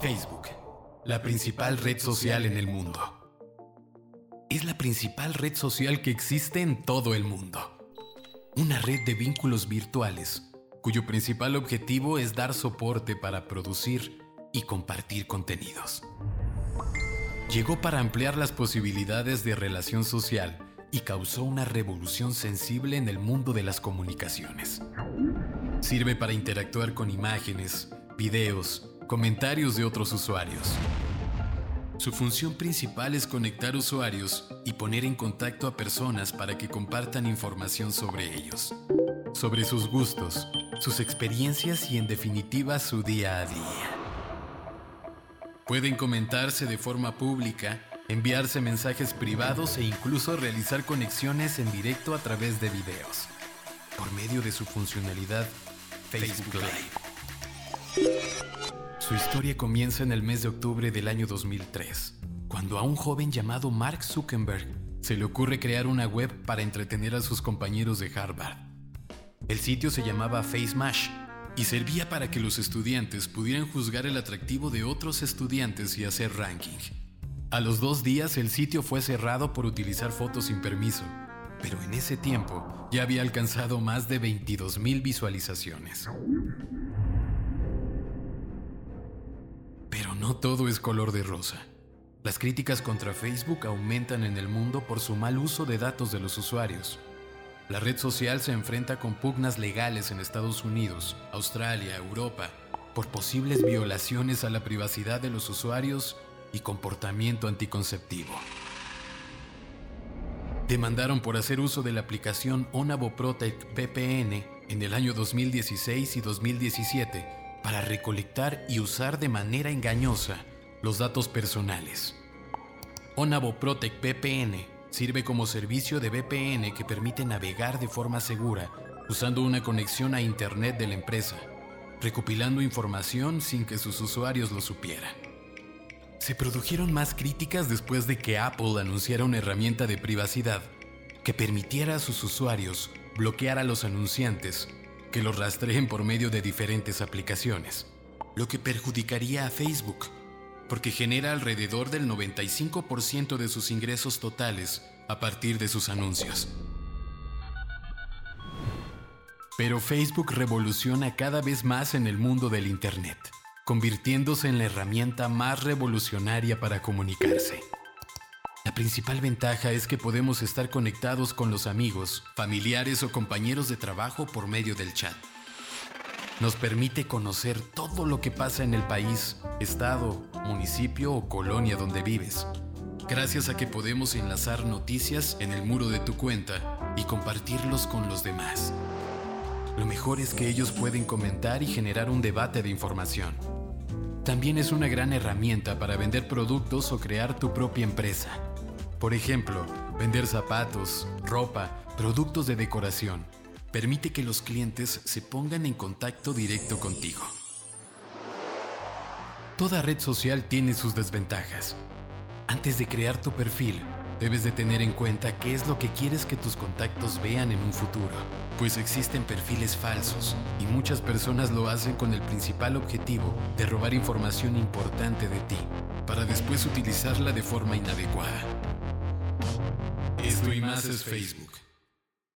Facebook, la principal red social en el mundo. Es la principal red social que existe en todo el mundo. Una red de vínculos virtuales cuyo principal objetivo es dar soporte para producir y compartir contenidos. Llegó para ampliar las posibilidades de relación social y causó una revolución sensible en el mundo de las comunicaciones. Sirve para interactuar con imágenes, videos, comentarios de otros usuarios. Su función principal es conectar usuarios y poner en contacto a personas para que compartan información sobre ellos, sobre sus gustos, sus experiencias y en definitiva su día a día. Pueden comentarse de forma pública, enviarse mensajes privados e incluso realizar conexiones en directo a través de videos, por medio de su funcionalidad Facebook Live. Su historia comienza en el mes de octubre del año 2003, cuando a un joven llamado Mark Zuckerberg se le ocurre crear una web para entretener a sus compañeros de Harvard. El sitio se llamaba FaceMash y servía para que los estudiantes pudieran juzgar el atractivo de otros estudiantes y hacer ranking. A los dos días el sitio fue cerrado por utilizar fotos sin permiso, pero en ese tiempo ya había alcanzado más de 22.000 visualizaciones. No todo es color de rosa. Las críticas contra Facebook aumentan en el mundo por su mal uso de datos de los usuarios. La red social se enfrenta con pugnas legales en Estados Unidos, Australia, Europa, por posibles violaciones a la privacidad de los usuarios y comportamiento anticonceptivo. Demandaron por hacer uso de la aplicación Onavo Protect VPN en el año 2016 y 2017 para recolectar y usar de manera engañosa los datos personales. Onavo Protect VPN Sirve como servicio de VPN que permite navegar de forma segura usando una conexión a Internet de la empresa, recopilando información sin que sus usuarios lo supieran. Se produjeron más críticas después de que Apple anunciara una herramienta de privacidad que permitiera a sus usuarios bloquear a los anunciantes que los rastreen por medio de diferentes aplicaciones, lo que perjudicaría a Facebook porque genera alrededor del 95% de sus ingresos totales a partir de sus anuncios. Pero Facebook revoluciona cada vez más en el mundo del Internet, convirtiéndose en la herramienta más revolucionaria para comunicarse. Principal ventaja es que podemos estar conectados con los amigos, familiares o compañeros de trabajo por medio del chat nos permite conocer todo lo que pasa en el país, estado, municipio o colonia donde vives. Gracias a que podemos enlazar noticias en el muro de tu cuenta y compartirlos con los demás. Lo mejor es que ellos pueden comentar y generar un debate de información. También es una gran herramienta para vender productos o crear tu propia empresa. Por ejemplo, vender zapatos, ropa, productos de decoración permite que los clientes se pongan en contacto directo contigo. Toda red social tiene sus desventajas. Antes de crear tu perfil, debes de tener en cuenta qué es lo que quieres que tus contactos vean en un futuro, pues existen perfiles falsos y muchas personas lo hacen con el principal objetivo de robar información importante de ti, para después utilizarla de forma inadecuada. Esto y más es Facebook.